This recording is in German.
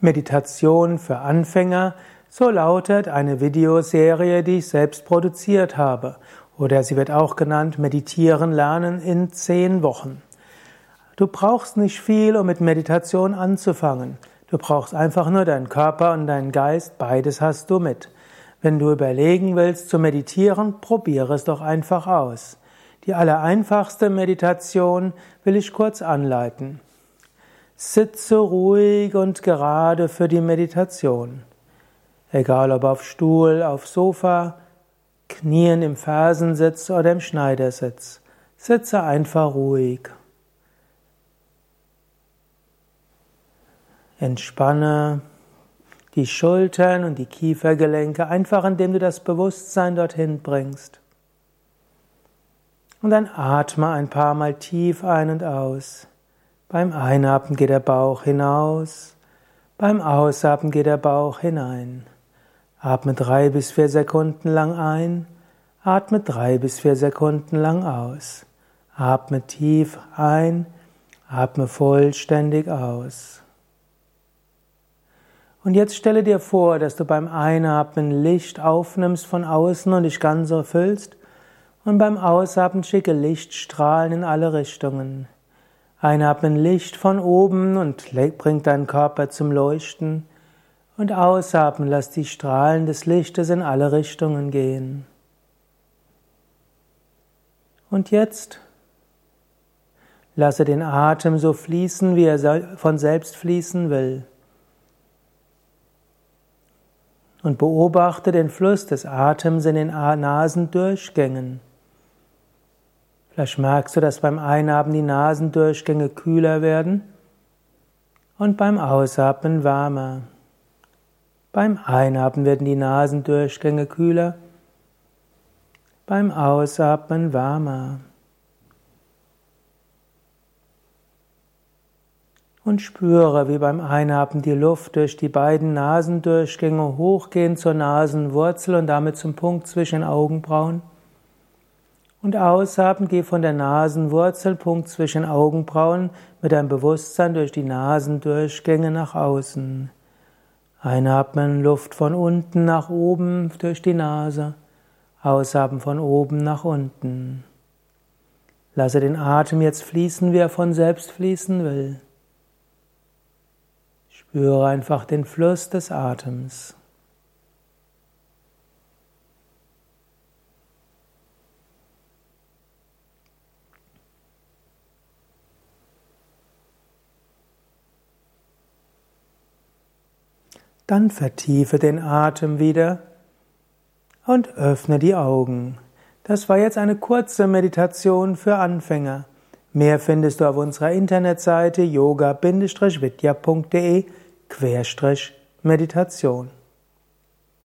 Meditation für Anfänger, so lautet eine Videoserie, die ich selbst produziert habe. Oder sie wird auch genannt Meditieren lernen in zehn Wochen. Du brauchst nicht viel, um mit Meditation anzufangen. Du brauchst einfach nur deinen Körper und deinen Geist, beides hast du mit. Wenn du überlegen willst zu meditieren, probiere es doch einfach aus. Die allereinfachste Meditation will ich kurz anleiten. Sitze ruhig und gerade für die Meditation. Egal ob auf Stuhl, auf Sofa, Knien im Fersensitz oder im Schneidersitz. Sitze einfach ruhig. Entspanne die Schultern und die Kiefergelenke, einfach indem du das Bewusstsein dorthin bringst. Und dann atme ein paar Mal tief ein und aus. Beim Einatmen geht der Bauch hinaus, beim Ausatmen geht der Bauch hinein. Atme drei bis vier Sekunden lang ein, atme drei bis vier Sekunden lang aus. Atme tief ein, atme vollständig aus. Und jetzt stelle dir vor, dass du beim Einatmen Licht aufnimmst von außen und dich ganz erfüllst und beim Ausatmen schicke Lichtstrahlen in alle Richtungen. Einatmen Licht von oben und bringt deinen Körper zum Leuchten. Und ausatmen lass die Strahlen des Lichtes in alle Richtungen gehen. Und jetzt lasse den Atem so fließen, wie er von selbst fließen will. Und beobachte den Fluss des Atems in den Nasendurchgängen. Vielleicht merkst du, dass beim Einatmen die Nasendurchgänge kühler werden und beim Ausatmen wärmer. Beim Einatmen werden die Nasendurchgänge kühler, beim Ausatmen wärmer. Und spüre, wie beim Einatmen die Luft durch die beiden Nasendurchgänge hochgehen zur Nasenwurzel und damit zum Punkt zwischen den Augenbrauen. Und ausatmen, geh von der Nasenwurzelpunkt zwischen Augenbrauen mit deinem Bewusstsein durch die Nasendurchgänge nach außen. Einatmen, Luft von unten nach oben durch die Nase. Ausatmen von oben nach unten. Lasse den Atem jetzt fließen, wie er von selbst fließen will. Spüre einfach den Fluss des Atems. Dann vertiefe den Atem wieder und öffne die Augen. Das war jetzt eine kurze Meditation für Anfänger. Mehr findest du auf unserer Internetseite yoga-vidya.de Meditation.